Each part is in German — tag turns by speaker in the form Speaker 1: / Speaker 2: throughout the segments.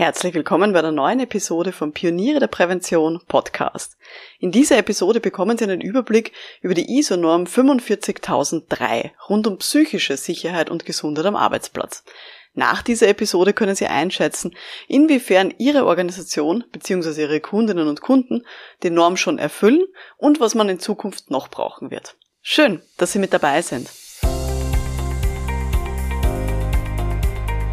Speaker 1: Herzlich willkommen bei der neuen Episode vom Pioniere der Prävention Podcast. In dieser Episode bekommen Sie einen Überblick über die ISO-Norm 45003 rund um psychische Sicherheit und Gesundheit am Arbeitsplatz. Nach dieser Episode können Sie einschätzen, inwiefern Ihre Organisation bzw. Ihre Kundinnen und Kunden die Norm schon erfüllen und was man in Zukunft noch brauchen wird. Schön, dass Sie mit dabei sind.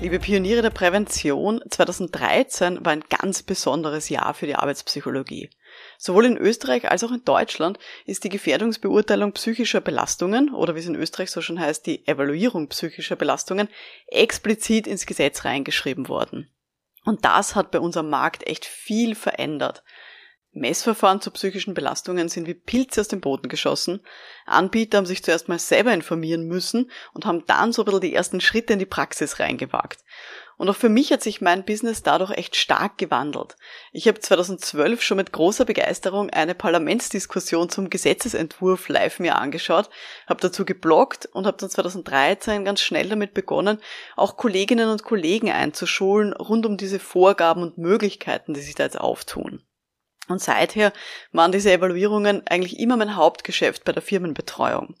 Speaker 1: Liebe Pioniere der Prävention, 2013 war ein ganz besonderes Jahr für die Arbeitspsychologie. Sowohl in Österreich als auch in Deutschland ist die Gefährdungsbeurteilung psychischer Belastungen oder wie es in Österreich so schon heißt, die Evaluierung psychischer Belastungen explizit ins Gesetz reingeschrieben worden. Und das hat bei unserem Markt echt viel verändert. Messverfahren zu psychischen Belastungen sind wie Pilze aus dem Boden geschossen. Anbieter haben sich zuerst mal selber informieren müssen und haben dann so ein bisschen die ersten Schritte in die Praxis reingewagt. Und auch für mich hat sich mein Business dadurch echt stark gewandelt. Ich habe 2012 schon mit großer Begeisterung eine Parlamentsdiskussion zum Gesetzesentwurf live mir angeschaut, habe dazu gebloggt und habe dann 2013 ganz schnell damit begonnen, auch Kolleginnen und Kollegen einzuschulen rund um diese Vorgaben und Möglichkeiten, die sich da jetzt auftun. Und seither waren diese Evaluierungen eigentlich immer mein Hauptgeschäft bei der Firmenbetreuung.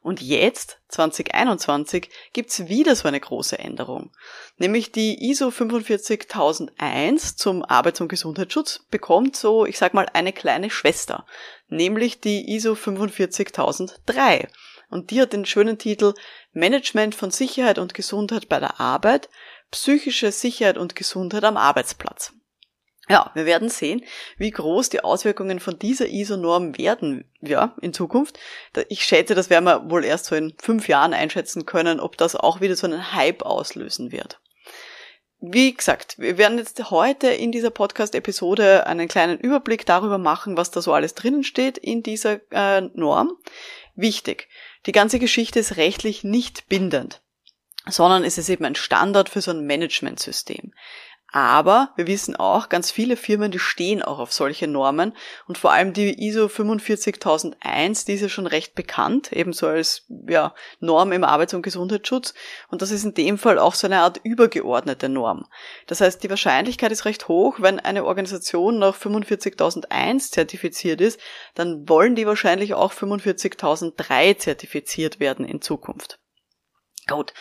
Speaker 1: Und jetzt, 2021, gibt's wieder so eine große Änderung. Nämlich die ISO 45001 zum Arbeits- und Gesundheitsschutz bekommt so, ich sag mal, eine kleine Schwester. Nämlich die ISO 45003. Und die hat den schönen Titel Management von Sicherheit und Gesundheit bei der Arbeit, psychische Sicherheit und Gesundheit am Arbeitsplatz. Ja, wir werden sehen, wie groß die Auswirkungen von dieser ISO-Norm werden, ja, in Zukunft. Ich schätze, das werden wir wohl erst so in fünf Jahren einschätzen können, ob das auch wieder so einen Hype auslösen wird. Wie gesagt, wir werden jetzt heute in dieser Podcast-Episode einen kleinen Überblick darüber machen, was da so alles drinnen steht in dieser äh, Norm. Wichtig, die ganze Geschichte ist rechtlich nicht bindend sondern es ist eben ein Standard für so ein Managementsystem. Aber wir wissen auch, ganz viele Firmen, die stehen auch auf solche Normen und vor allem die ISO 45001, die ist ja schon recht bekannt, ebenso als ja, Norm im Arbeits- und Gesundheitsschutz und das ist in dem Fall auch so eine Art übergeordnete Norm. Das heißt, die Wahrscheinlichkeit ist recht hoch, wenn eine Organisation nach 45001 zertifiziert ist, dann wollen die wahrscheinlich auch 45003 zertifiziert werden in Zukunft. Gut.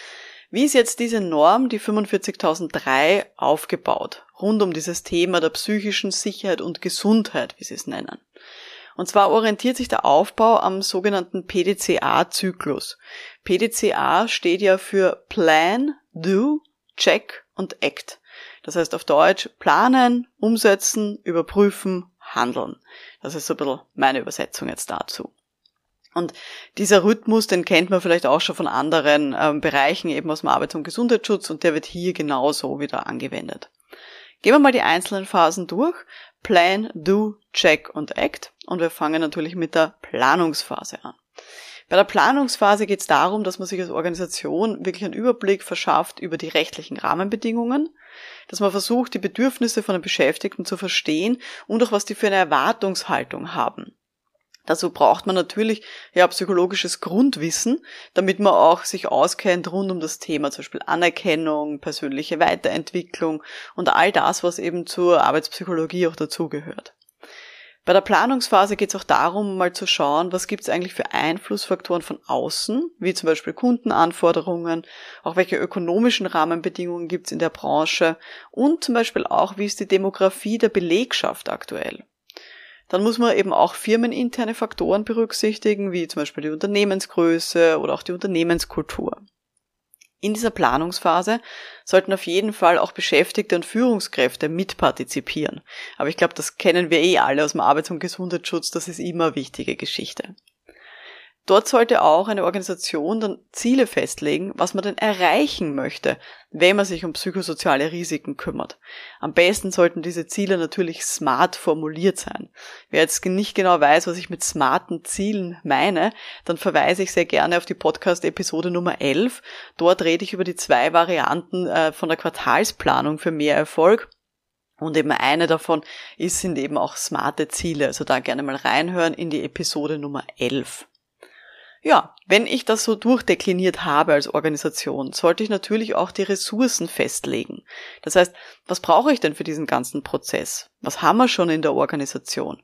Speaker 1: Wie ist jetzt diese Norm, die 45003, aufgebaut? Rund um dieses Thema der psychischen Sicherheit und Gesundheit, wie sie es nennen. Und zwar orientiert sich der Aufbau am sogenannten PDCA-Zyklus. PDCA steht ja für Plan, Do, Check und Act. Das heißt auf Deutsch planen, umsetzen, überprüfen, handeln. Das ist so ein bisschen meine Übersetzung jetzt dazu. Und dieser Rhythmus, den kennt man vielleicht auch schon von anderen ähm, Bereichen, eben aus dem Arbeits- und Gesundheitsschutz, und der wird hier genauso wieder angewendet. Gehen wir mal die einzelnen Phasen durch. Plan, Do, Check und Act. Und wir fangen natürlich mit der Planungsphase an. Bei der Planungsphase geht es darum, dass man sich als Organisation wirklich einen Überblick verschafft über die rechtlichen Rahmenbedingungen, dass man versucht, die Bedürfnisse von den Beschäftigten zu verstehen und auch was die für eine Erwartungshaltung haben. Dazu braucht man natürlich ja psychologisches Grundwissen, damit man auch sich auskennt rund um das Thema, zum Beispiel Anerkennung, persönliche Weiterentwicklung und all das, was eben zur Arbeitspsychologie auch dazugehört. Bei der Planungsphase geht es auch darum, mal zu schauen, was gibt es eigentlich für Einflussfaktoren von außen, wie zum Beispiel Kundenanforderungen, auch welche ökonomischen Rahmenbedingungen gibt es in der Branche und zum Beispiel auch, wie ist die Demografie der Belegschaft aktuell. Dann muss man eben auch firmeninterne Faktoren berücksichtigen, wie zum Beispiel die Unternehmensgröße oder auch die Unternehmenskultur. In dieser Planungsphase sollten auf jeden Fall auch Beschäftigte und Führungskräfte mitpartizipieren. Aber ich glaube, das kennen wir eh alle aus dem Arbeits- und Gesundheitsschutz, das ist immer eine wichtige Geschichte. Dort sollte auch eine Organisation dann Ziele festlegen, was man denn erreichen möchte, wenn man sich um psychosoziale Risiken kümmert. Am besten sollten diese Ziele natürlich smart formuliert sein. Wer jetzt nicht genau weiß, was ich mit smarten Zielen meine, dann verweise ich sehr gerne auf die Podcast-Episode Nummer 11. Dort rede ich über die zwei Varianten äh, von der Quartalsplanung für mehr Erfolg. Und eben eine davon ist, sind eben auch smarte Ziele. Also da gerne mal reinhören in die Episode Nummer 11. Ja, wenn ich das so durchdekliniert habe als Organisation, sollte ich natürlich auch die Ressourcen festlegen. Das heißt, was brauche ich denn für diesen ganzen Prozess? Was haben wir schon in der Organisation?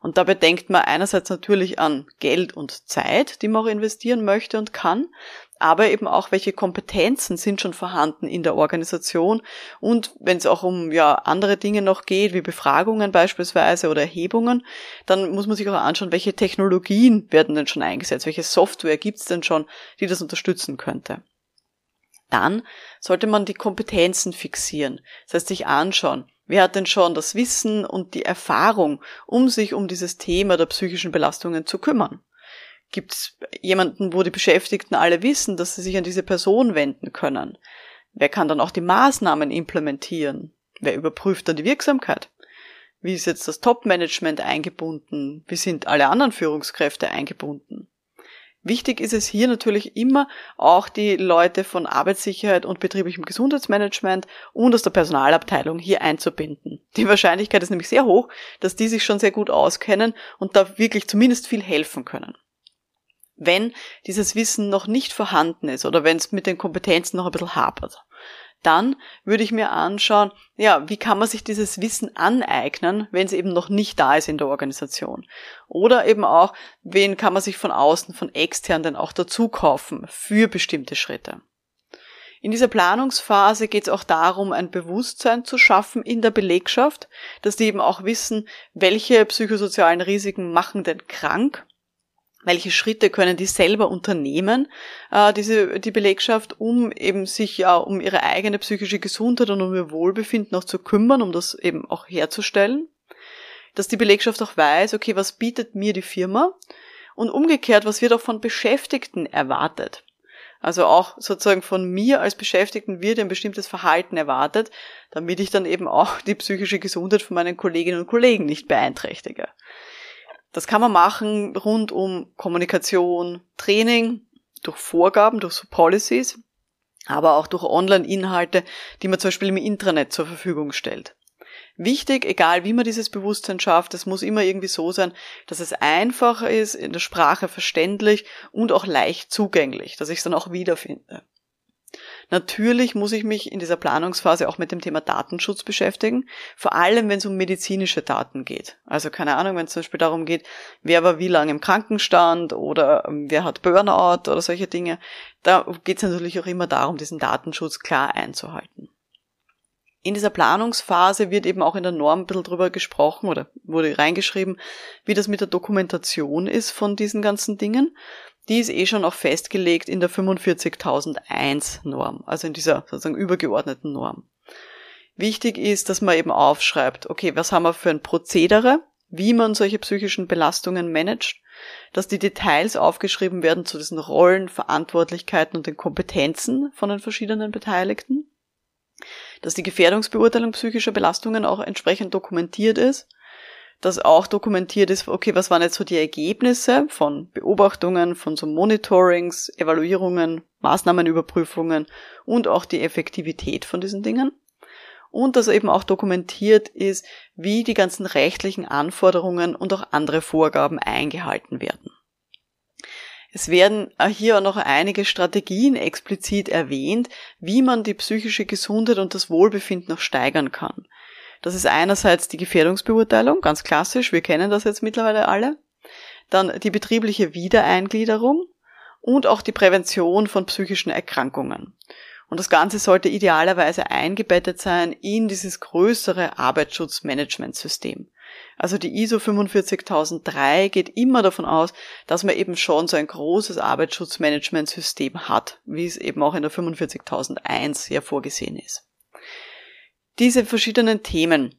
Speaker 1: Und dabei denkt man einerseits natürlich an Geld und Zeit, die man auch investieren möchte und kann, aber eben auch, welche Kompetenzen sind schon vorhanden in der Organisation und wenn es auch um ja andere Dinge noch geht, wie Befragungen beispielsweise oder Erhebungen, dann muss man sich auch anschauen, welche Technologien werden denn schon eingesetzt, welche Software gibt es denn schon, die das unterstützen könnte. Dann sollte man die Kompetenzen fixieren, das heißt sich anschauen, Wer hat denn schon das Wissen und die Erfahrung, um sich um dieses Thema der psychischen Belastungen zu kümmern? Gibt es jemanden, wo die Beschäftigten alle wissen, dass sie sich an diese Person wenden können? Wer kann dann auch die Maßnahmen implementieren? Wer überprüft dann die Wirksamkeit? Wie ist jetzt das Top-Management eingebunden? Wie sind alle anderen Führungskräfte eingebunden? Wichtig ist es hier natürlich immer auch die Leute von Arbeitssicherheit und betrieblichem Gesundheitsmanagement und aus der Personalabteilung hier einzubinden. Die Wahrscheinlichkeit ist nämlich sehr hoch, dass die sich schon sehr gut auskennen und da wirklich zumindest viel helfen können. Wenn dieses Wissen noch nicht vorhanden ist oder wenn es mit den Kompetenzen noch ein bisschen hapert, dann würde ich mir anschauen, ja, wie kann man sich dieses Wissen aneignen, wenn es eben noch nicht da ist in der Organisation? Oder eben auch, wen kann man sich von außen, von extern denn auch dazu kaufen für bestimmte Schritte? In dieser Planungsphase geht es auch darum, ein Bewusstsein zu schaffen in der Belegschaft, dass die eben auch wissen, welche psychosozialen Risiken machen denn krank welche Schritte können die selber unternehmen, äh, diese, die Belegschaft, um eben sich ja um ihre eigene psychische Gesundheit und um ihr Wohlbefinden auch zu kümmern, um das eben auch herzustellen. Dass die Belegschaft auch weiß, okay, was bietet mir die Firma? Und umgekehrt, was wird auch von Beschäftigten erwartet? Also auch sozusagen von mir als Beschäftigten wird ein bestimmtes Verhalten erwartet, damit ich dann eben auch die psychische Gesundheit von meinen Kolleginnen und Kollegen nicht beeinträchtige. Das kann man machen rund um Kommunikation, Training, durch Vorgaben, durch so Policies, aber auch durch Online-Inhalte, die man zum Beispiel im Intranet zur Verfügung stellt. Wichtig, egal wie man dieses Bewusstsein schafft, es muss immer irgendwie so sein, dass es einfach ist, in der Sprache verständlich und auch leicht zugänglich, dass ich es dann auch wiederfinde. Natürlich muss ich mich in dieser Planungsphase auch mit dem Thema Datenschutz beschäftigen, vor allem wenn es um medizinische Daten geht. Also keine Ahnung, wenn es zum Beispiel darum geht, wer war wie lange im Krankenstand oder ähm, wer hat Burnout oder solche Dinge, da geht es natürlich auch immer darum, diesen Datenschutz klar einzuhalten. In dieser Planungsphase wird eben auch in der Norm ein bisschen drüber gesprochen oder wurde reingeschrieben, wie das mit der Dokumentation ist von diesen ganzen Dingen die ist eh schon auch festgelegt in der 45001 Norm, also in dieser sozusagen übergeordneten Norm. Wichtig ist, dass man eben aufschreibt, okay, was haben wir für ein Prozedere, wie man solche psychischen Belastungen managt, dass die Details aufgeschrieben werden zu diesen Rollen, Verantwortlichkeiten und den Kompetenzen von den verschiedenen Beteiligten, dass die Gefährdungsbeurteilung psychischer Belastungen auch entsprechend dokumentiert ist dass auch dokumentiert ist, okay, was waren jetzt so die Ergebnisse von Beobachtungen, von so Monitorings, Evaluierungen, Maßnahmenüberprüfungen und auch die Effektivität von diesen Dingen. Und dass eben auch dokumentiert ist, wie die ganzen rechtlichen Anforderungen und auch andere Vorgaben eingehalten werden. Es werden hier auch noch einige Strategien explizit erwähnt, wie man die psychische Gesundheit und das Wohlbefinden noch steigern kann. Das ist einerseits die Gefährdungsbeurteilung, ganz klassisch, wir kennen das jetzt mittlerweile alle. Dann die betriebliche Wiedereingliederung und auch die Prävention von psychischen Erkrankungen. Und das Ganze sollte idealerweise eingebettet sein in dieses größere Arbeitsschutzmanagementsystem. Also die ISO 45003 geht immer davon aus, dass man eben schon so ein großes Arbeitsschutzmanagementsystem hat, wie es eben auch in der 45001 ja vorgesehen ist diese verschiedenen Themen,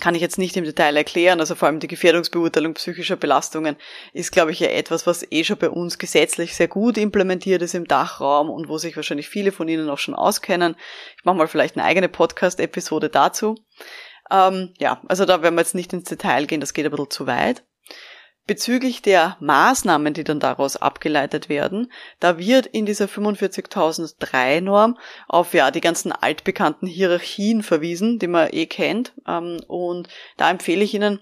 Speaker 1: kann ich jetzt nicht im Detail erklären. Also vor allem die Gefährdungsbeurteilung psychischer Belastungen ist, glaube ich, ja etwas, was eh schon bei uns gesetzlich sehr gut implementiert ist im Dachraum und wo sich wahrscheinlich viele von Ihnen auch schon auskennen. Ich mache mal vielleicht eine eigene Podcast-Episode dazu. Ähm, ja, also da werden wir jetzt nicht ins Detail gehen, das geht ein bisschen zu weit. Bezüglich der Maßnahmen, die dann daraus abgeleitet werden, da wird in dieser 45.003 Norm auf ja die ganzen altbekannten Hierarchien verwiesen, die man eh kennt. Ähm, und da empfehle ich Ihnen,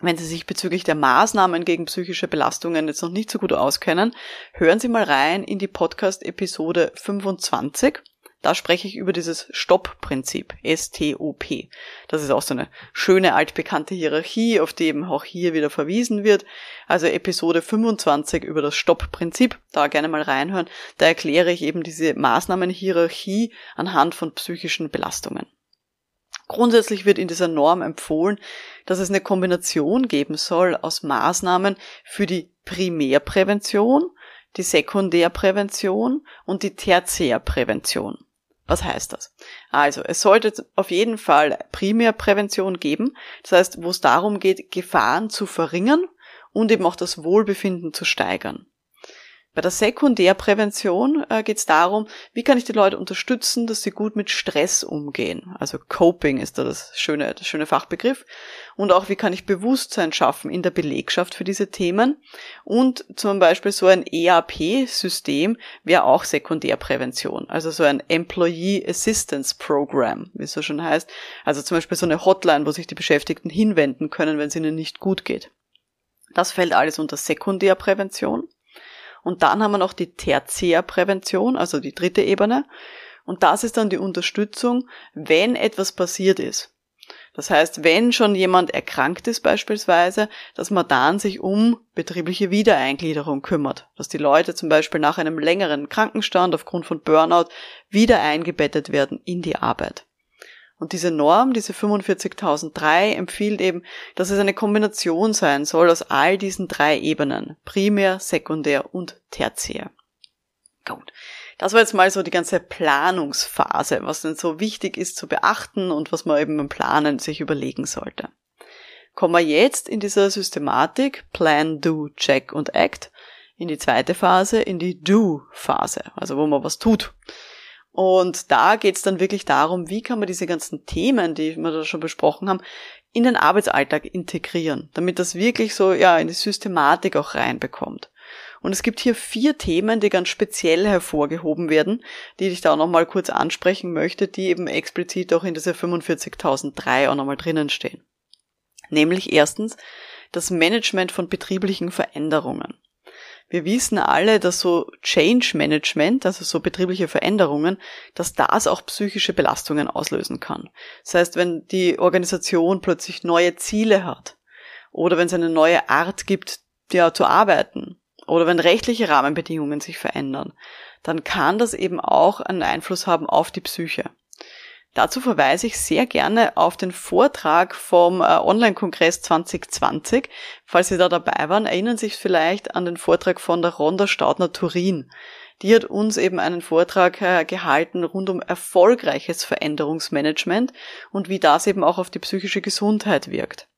Speaker 1: wenn Sie sich bezüglich der Maßnahmen gegen psychische Belastungen jetzt noch nicht so gut auskennen, hören Sie mal rein in die Podcast-Episode 25. Da spreche ich über dieses Stopp-Prinzip, S-T-O-P. Das ist auch so eine schöne altbekannte Hierarchie, auf die eben auch hier wieder verwiesen wird. Also Episode 25 über das Stopp-Prinzip, da gerne mal reinhören. Da erkläre ich eben diese Maßnahmenhierarchie anhand von psychischen Belastungen. Grundsätzlich wird in dieser Norm empfohlen, dass es eine Kombination geben soll aus Maßnahmen für die Primärprävention, die Sekundärprävention und die Tertiärprävention. Was heißt das? Also, es sollte auf jeden Fall Primärprävention geben, das heißt, wo es darum geht, Gefahren zu verringern und eben auch das Wohlbefinden zu steigern. Bei der Sekundärprävention äh, geht es darum, wie kann ich die Leute unterstützen, dass sie gut mit Stress umgehen. Also Coping ist da das schöne, das schöne Fachbegriff. Und auch, wie kann ich Bewusstsein schaffen in der Belegschaft für diese Themen. Und zum Beispiel so ein EAP-System wäre auch Sekundärprävention. Also so ein Employee Assistance Program, wie es so schon heißt. Also zum Beispiel so eine Hotline, wo sich die Beschäftigten hinwenden können, wenn es ihnen nicht gut geht. Das fällt alles unter Sekundärprävention. Und dann haben wir noch die Tertiärprävention, also die dritte Ebene. Und das ist dann die Unterstützung, wenn etwas passiert ist. Das heißt, wenn schon jemand erkrankt ist beispielsweise, dass man dann sich um betriebliche Wiedereingliederung kümmert. Dass die Leute zum Beispiel nach einem längeren Krankenstand aufgrund von Burnout wieder eingebettet werden in die Arbeit. Und diese Norm, diese 45.003, empfiehlt eben, dass es eine Kombination sein soll aus all diesen drei Ebenen. Primär, Sekundär und Tertiär. Gut. Das war jetzt mal so die ganze Planungsphase, was denn so wichtig ist zu beachten und was man eben beim Planen sich überlegen sollte. Kommen wir jetzt in dieser Systematik Plan, Do, Check und Act in die zweite Phase, in die Do-Phase, also wo man was tut. Und da geht's dann wirklich darum, wie kann man diese ganzen Themen, die wir da schon besprochen haben, in den Arbeitsalltag integrieren, damit das wirklich so ja in die Systematik auch reinbekommt. Und es gibt hier vier Themen, die ganz speziell hervorgehoben werden, die ich da auch nochmal kurz ansprechen möchte, die eben explizit auch in dieser 45.003 auch nochmal drinnen stehen. Nämlich erstens das Management von betrieblichen Veränderungen. Wir wissen alle, dass so Change Management, also so betriebliche Veränderungen, dass das auch psychische Belastungen auslösen kann. Das heißt, wenn die Organisation plötzlich neue Ziele hat oder wenn es eine neue Art gibt, ja, zu arbeiten oder wenn rechtliche Rahmenbedingungen sich verändern, dann kann das eben auch einen Einfluss haben auf die Psyche. Dazu verweise ich sehr gerne auf den Vortrag vom äh, Online-Kongress 2020. Falls Sie da dabei waren, erinnern Sie sich vielleicht an den Vortrag von der Ronda Staudner-Turin. Die hat uns eben einen Vortrag äh, gehalten rund um erfolgreiches Veränderungsmanagement und wie das eben auch auf die psychische Gesundheit wirkt.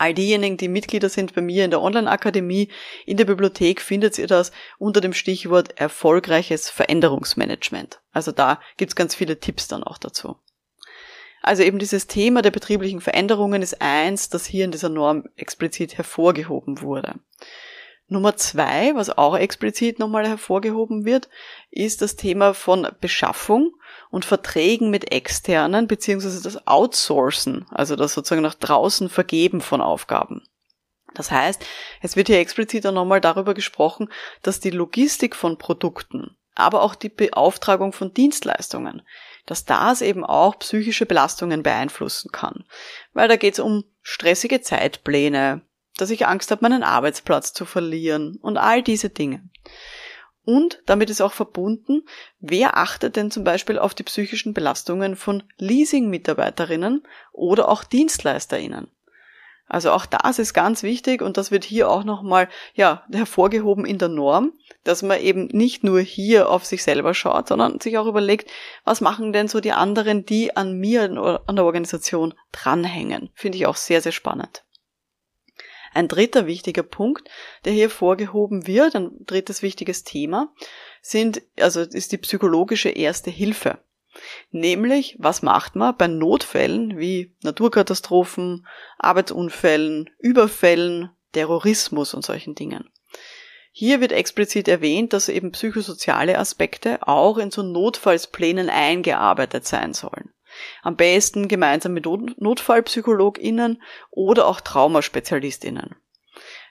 Speaker 1: All diejenigen, die Mitglieder sind bei mir in der Online-Akademie, in der Bibliothek findet ihr das unter dem Stichwort erfolgreiches Veränderungsmanagement. Also da gibt's ganz viele Tipps dann auch dazu. Also eben dieses Thema der betrieblichen Veränderungen ist eins, das hier in dieser Norm explizit hervorgehoben wurde. Nummer zwei, was auch explizit nochmal hervorgehoben wird, ist das Thema von Beschaffung und Verträgen mit externen beziehungsweise das Outsourcen, also das sozusagen nach draußen Vergeben von Aufgaben. Das heißt, es wird hier explizit auch nochmal darüber gesprochen, dass die Logistik von Produkten, aber auch die Beauftragung von Dienstleistungen, dass das eben auch psychische Belastungen beeinflussen kann. Weil da geht es um stressige Zeitpläne, dass ich Angst habe, meinen Arbeitsplatz zu verlieren und all diese Dinge. Und damit ist auch verbunden, wer achtet denn zum Beispiel auf die psychischen Belastungen von Leasing-Mitarbeiterinnen oder auch DienstleisterInnen? Also auch das ist ganz wichtig und das wird hier auch nochmal, ja, hervorgehoben in der Norm, dass man eben nicht nur hier auf sich selber schaut, sondern sich auch überlegt, was machen denn so die anderen, die an mir, an der Organisation dranhängen. Finde ich auch sehr, sehr spannend. Ein dritter wichtiger Punkt, der hier vorgehoben wird, ein drittes wichtiges Thema, sind, also ist die psychologische Erste Hilfe. Nämlich, was macht man bei Notfällen wie Naturkatastrophen, Arbeitsunfällen, Überfällen, Terrorismus und solchen Dingen. Hier wird explizit erwähnt, dass eben psychosoziale Aspekte auch in so Notfallsplänen eingearbeitet sein sollen. Am besten gemeinsam mit NotfallpsychologInnen oder auch TraumaspezialistInnen.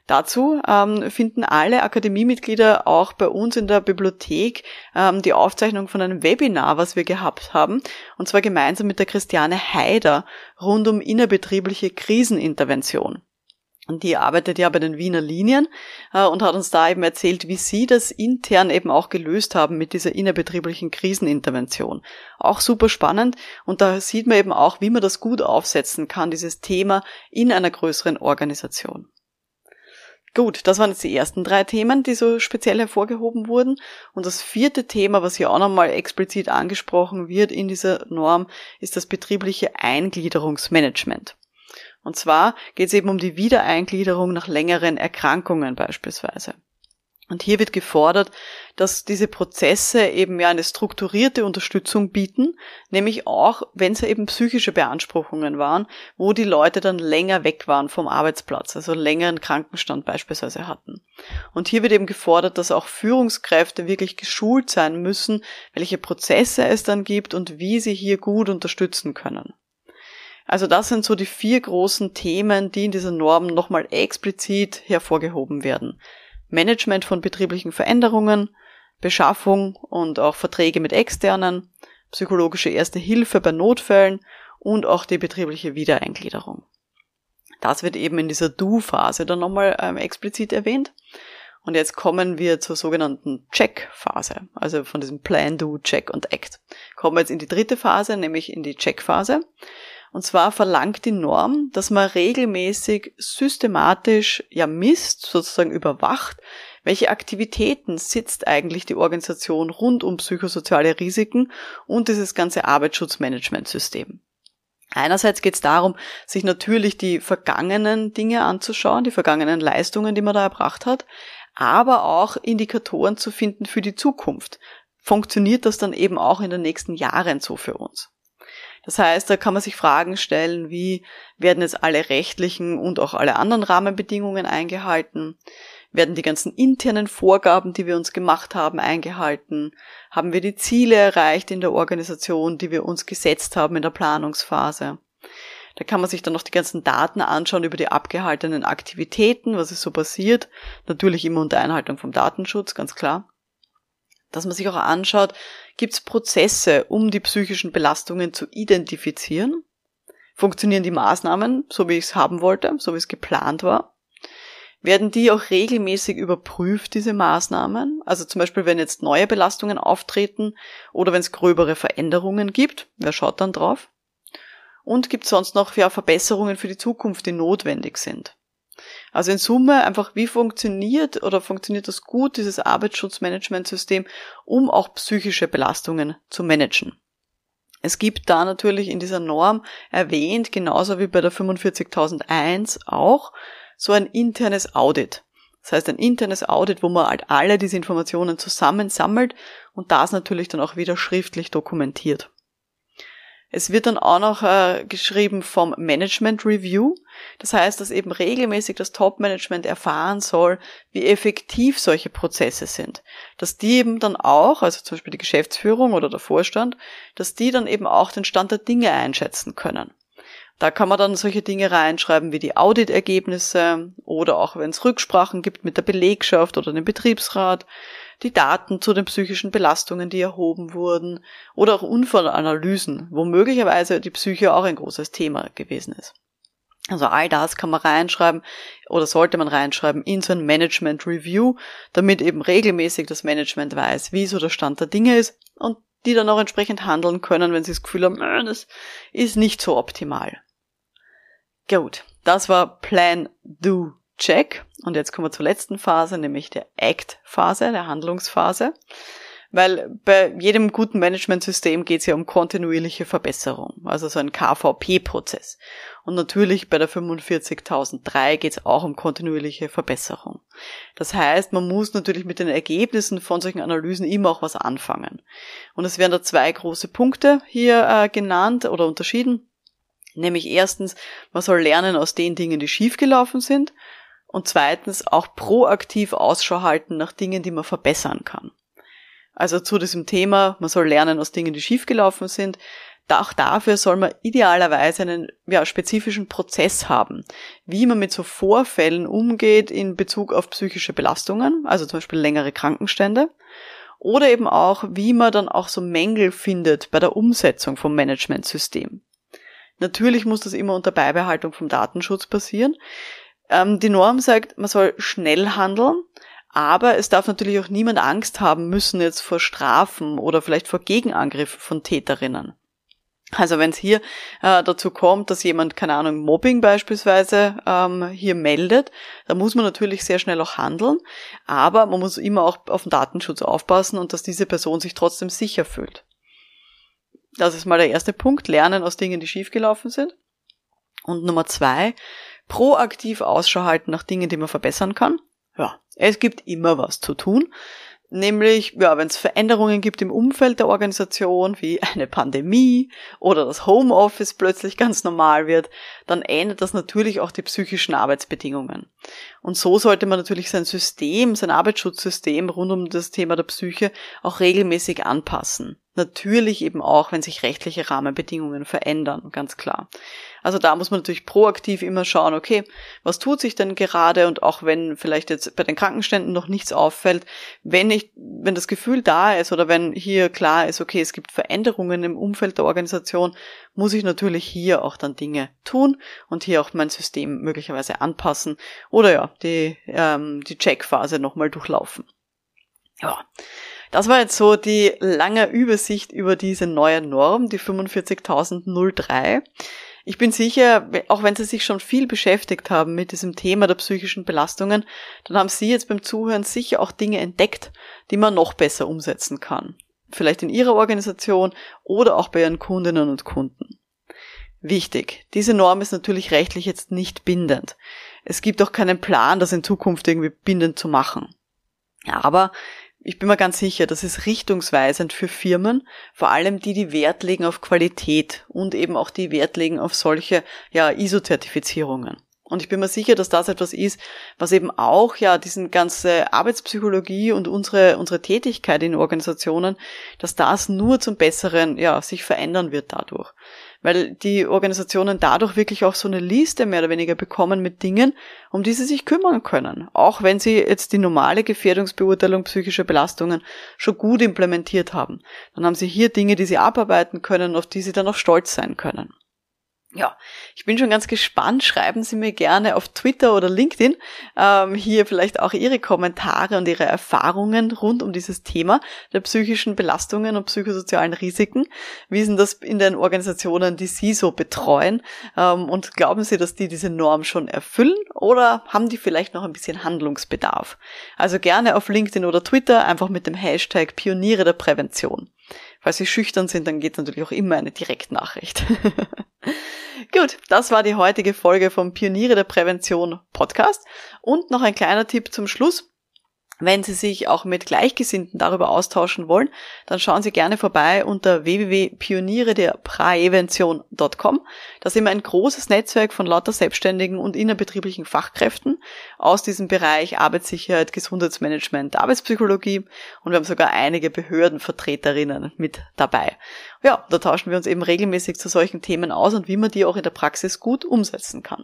Speaker 1: Dazu ähm, finden alle Akademiemitglieder auch bei uns in der Bibliothek ähm, die Aufzeichnung von einem Webinar, was wir gehabt haben, und zwar gemeinsam mit der Christiane Haider rund um innerbetriebliche Krisenintervention. Und die arbeitet ja bei den Wiener Linien äh, und hat uns da eben erzählt, wie sie das intern eben auch gelöst haben mit dieser innerbetrieblichen Krisenintervention. Auch super spannend und da sieht man eben auch, wie man das gut aufsetzen kann, dieses Thema in einer größeren Organisation. Gut, das waren jetzt die ersten drei Themen, die so speziell hervorgehoben wurden. Und das vierte Thema, was hier auch nochmal explizit angesprochen wird in dieser Norm, ist das betriebliche Eingliederungsmanagement. Und zwar geht es eben um die Wiedereingliederung nach längeren Erkrankungen beispielsweise. Und hier wird gefordert, dass diese Prozesse eben ja eine strukturierte Unterstützung bieten, nämlich auch, wenn es eben psychische Beanspruchungen waren, wo die Leute dann länger weg waren vom Arbeitsplatz, also längeren Krankenstand beispielsweise hatten. Und hier wird eben gefordert, dass auch Führungskräfte wirklich geschult sein müssen, welche Prozesse es dann gibt und wie sie hier gut unterstützen können. Also das sind so die vier großen Themen, die in dieser Norm nochmal explizit hervorgehoben werden. Management von betrieblichen Veränderungen, Beschaffung und auch Verträge mit externen, psychologische Erste Hilfe bei Notfällen und auch die betriebliche Wiedereingliederung. Das wird eben in dieser Do-Phase dann nochmal ähm, explizit erwähnt. Und jetzt kommen wir zur sogenannten Check-Phase, also von diesem Plan, Do, Check und Act. Kommen wir jetzt in die dritte Phase, nämlich in die Check-Phase. Und zwar verlangt die Norm, dass man regelmäßig systematisch ja misst, sozusagen überwacht, welche Aktivitäten sitzt eigentlich die Organisation rund um psychosoziale Risiken und dieses ganze Arbeitsschutzmanagementsystem. Einerseits geht es darum, sich natürlich die vergangenen Dinge anzuschauen, die vergangenen Leistungen, die man da erbracht hat, aber auch Indikatoren zu finden für die Zukunft. Funktioniert das dann eben auch in den nächsten Jahren so für uns? Das heißt, da kann man sich Fragen stellen, wie werden jetzt alle rechtlichen und auch alle anderen Rahmenbedingungen eingehalten? Werden die ganzen internen Vorgaben, die wir uns gemacht haben, eingehalten? Haben wir die Ziele erreicht in der Organisation, die wir uns gesetzt haben in der Planungsphase? Da kann man sich dann noch die ganzen Daten anschauen über die abgehaltenen Aktivitäten, was ist so passiert. Natürlich immer unter Einhaltung vom Datenschutz, ganz klar dass man sich auch anschaut, gibt es Prozesse, um die psychischen Belastungen zu identifizieren? Funktionieren die Maßnahmen, so wie ich es haben wollte, so wie es geplant war? Werden die auch regelmäßig überprüft, diese Maßnahmen? Also zum Beispiel, wenn jetzt neue Belastungen auftreten oder wenn es gröbere Veränderungen gibt, wer schaut dann drauf? Und gibt es sonst noch ja, Verbesserungen für die Zukunft, die notwendig sind? Also in Summe einfach, wie funktioniert oder funktioniert das gut, dieses Arbeitsschutzmanagementsystem, um auch psychische Belastungen zu managen. Es gibt da natürlich in dieser Norm erwähnt, genauso wie bei der 45001 auch, so ein internes Audit. Das heißt ein internes Audit, wo man halt alle diese Informationen zusammensammelt und das natürlich dann auch wieder schriftlich dokumentiert. Es wird dann auch noch äh, geschrieben vom Management Review. Das heißt, dass eben regelmäßig das Top-Management erfahren soll, wie effektiv solche Prozesse sind. Dass die eben dann auch, also zum Beispiel die Geschäftsführung oder der Vorstand, dass die dann eben auch den Stand der Dinge einschätzen können. Da kann man dann solche Dinge reinschreiben wie die Auditergebnisse oder auch wenn es Rücksprachen gibt mit der Belegschaft oder dem Betriebsrat, die Daten zu den psychischen Belastungen, die erhoben wurden oder auch Unfallanalysen, wo möglicherweise die Psyche auch ein großes Thema gewesen ist. Also all das kann man reinschreiben oder sollte man reinschreiben in so ein Management Review, damit eben regelmäßig das Management weiß, wie so der Stand der Dinge ist und die dann auch entsprechend handeln können, wenn sie das Gefühl haben, äh, das ist nicht so optimal. Gut, Das war Plan, Do, Check. Und jetzt kommen wir zur letzten Phase, nämlich der Act-Phase, der Handlungsphase. Weil bei jedem guten Managementsystem geht es ja um kontinuierliche Verbesserung, also so ein KVP-Prozess. Und natürlich bei der 45003 geht es auch um kontinuierliche Verbesserung. Das heißt, man muss natürlich mit den Ergebnissen von solchen Analysen immer auch was anfangen. Und es werden da zwei große Punkte hier äh, genannt oder unterschieden. Nämlich erstens, man soll lernen aus den Dingen, die schiefgelaufen sind. Und zweitens auch proaktiv Ausschau halten nach Dingen, die man verbessern kann. Also zu diesem Thema, man soll lernen aus Dingen, die schiefgelaufen sind. Auch dafür soll man idealerweise einen ja, spezifischen Prozess haben, wie man mit so Vorfällen umgeht in Bezug auf psychische Belastungen, also zum Beispiel längere Krankenstände, oder eben auch, wie man dann auch so Mängel findet bei der Umsetzung vom Managementsystem. Natürlich muss das immer unter Beibehaltung vom Datenschutz passieren. Ähm, die Norm sagt, man soll schnell handeln, aber es darf natürlich auch niemand Angst haben müssen jetzt vor Strafen oder vielleicht vor Gegenangriffen von Täterinnen. Also wenn es hier äh, dazu kommt, dass jemand, keine Ahnung, Mobbing beispielsweise ähm, hier meldet, dann muss man natürlich sehr schnell auch handeln, aber man muss immer auch auf den Datenschutz aufpassen und dass diese Person sich trotzdem sicher fühlt. Das ist mal der erste Punkt, lernen aus Dingen, die schiefgelaufen sind. Und Nummer zwei, proaktiv Ausschau halten nach Dingen, die man verbessern kann. Ja, es gibt immer was zu tun. Nämlich, ja, wenn es Veränderungen gibt im Umfeld der Organisation, wie eine Pandemie oder das Homeoffice plötzlich ganz normal wird, dann ändert das natürlich auch die psychischen Arbeitsbedingungen. Und so sollte man natürlich sein System, sein Arbeitsschutzsystem rund um das Thema der Psyche auch regelmäßig anpassen. Natürlich eben auch, wenn sich rechtliche Rahmenbedingungen verändern, ganz klar. Also da muss man natürlich proaktiv immer schauen, okay, was tut sich denn gerade und auch wenn vielleicht jetzt bei den Krankenständen noch nichts auffällt, wenn ich, wenn das Gefühl da ist oder wenn hier klar ist, okay, es gibt Veränderungen im Umfeld der Organisation, muss ich natürlich hier auch dann Dinge tun und hier auch mein System möglicherweise anpassen oder ja, die, ähm, die Checkphase nochmal durchlaufen. Ja. Das war jetzt so die lange Übersicht über diese neue Norm, die 45003. Ich bin sicher, auch wenn Sie sich schon viel beschäftigt haben mit diesem Thema der psychischen Belastungen, dann haben Sie jetzt beim Zuhören sicher auch Dinge entdeckt, die man noch besser umsetzen kann. Vielleicht in Ihrer Organisation oder auch bei Ihren Kundinnen und Kunden. Wichtig, diese Norm ist natürlich rechtlich jetzt nicht bindend. Es gibt auch keinen Plan, das in Zukunft irgendwie bindend zu machen. Aber ich bin mir ganz sicher, das ist richtungsweisend für Firmen, vor allem die, die Wert legen auf Qualität und eben auch die Wert legen auf solche ja, ISO-Zertifizierungen. Und ich bin mir sicher, dass das etwas ist, was eben auch ja diesen ganze Arbeitspsychologie und unsere, unsere Tätigkeit in Organisationen, dass das nur zum Besseren ja sich verändern wird dadurch weil die Organisationen dadurch wirklich auch so eine Liste mehr oder weniger bekommen mit Dingen, um die sie sich kümmern können. Auch wenn sie jetzt die normale Gefährdungsbeurteilung psychischer Belastungen schon gut implementiert haben. Dann haben sie hier Dinge, die sie abarbeiten können, auf die sie dann auch stolz sein können. Ja, ich bin schon ganz gespannt. Schreiben Sie mir gerne auf Twitter oder LinkedIn ähm, hier vielleicht auch Ihre Kommentare und Ihre Erfahrungen rund um dieses Thema der psychischen Belastungen und psychosozialen Risiken. Wie ist denn das in den Organisationen, die Sie so betreuen? Ähm, und glauben Sie, dass die diese Norm schon erfüllen oder haben die vielleicht noch ein bisschen Handlungsbedarf? Also gerne auf LinkedIn oder Twitter einfach mit dem Hashtag Pioniere der Prävention. Falls Sie schüchtern sind, dann geht natürlich auch immer eine Direktnachricht. Gut, das war die heutige Folge vom Pioniere der Prävention Podcast. Und noch ein kleiner Tipp zum Schluss. Wenn Sie sich auch mit Gleichgesinnten darüber austauschen wollen, dann schauen Sie gerne vorbei unter www.pioniere der Prävention.com. Da sind wir ein großes Netzwerk von lauter selbstständigen und innerbetrieblichen Fachkräften aus diesem Bereich Arbeitssicherheit, Gesundheitsmanagement, Arbeitspsychologie und wir haben sogar einige Behördenvertreterinnen mit dabei. Ja, da tauschen wir uns eben regelmäßig zu solchen Themen aus und wie man die auch in der Praxis gut umsetzen kann.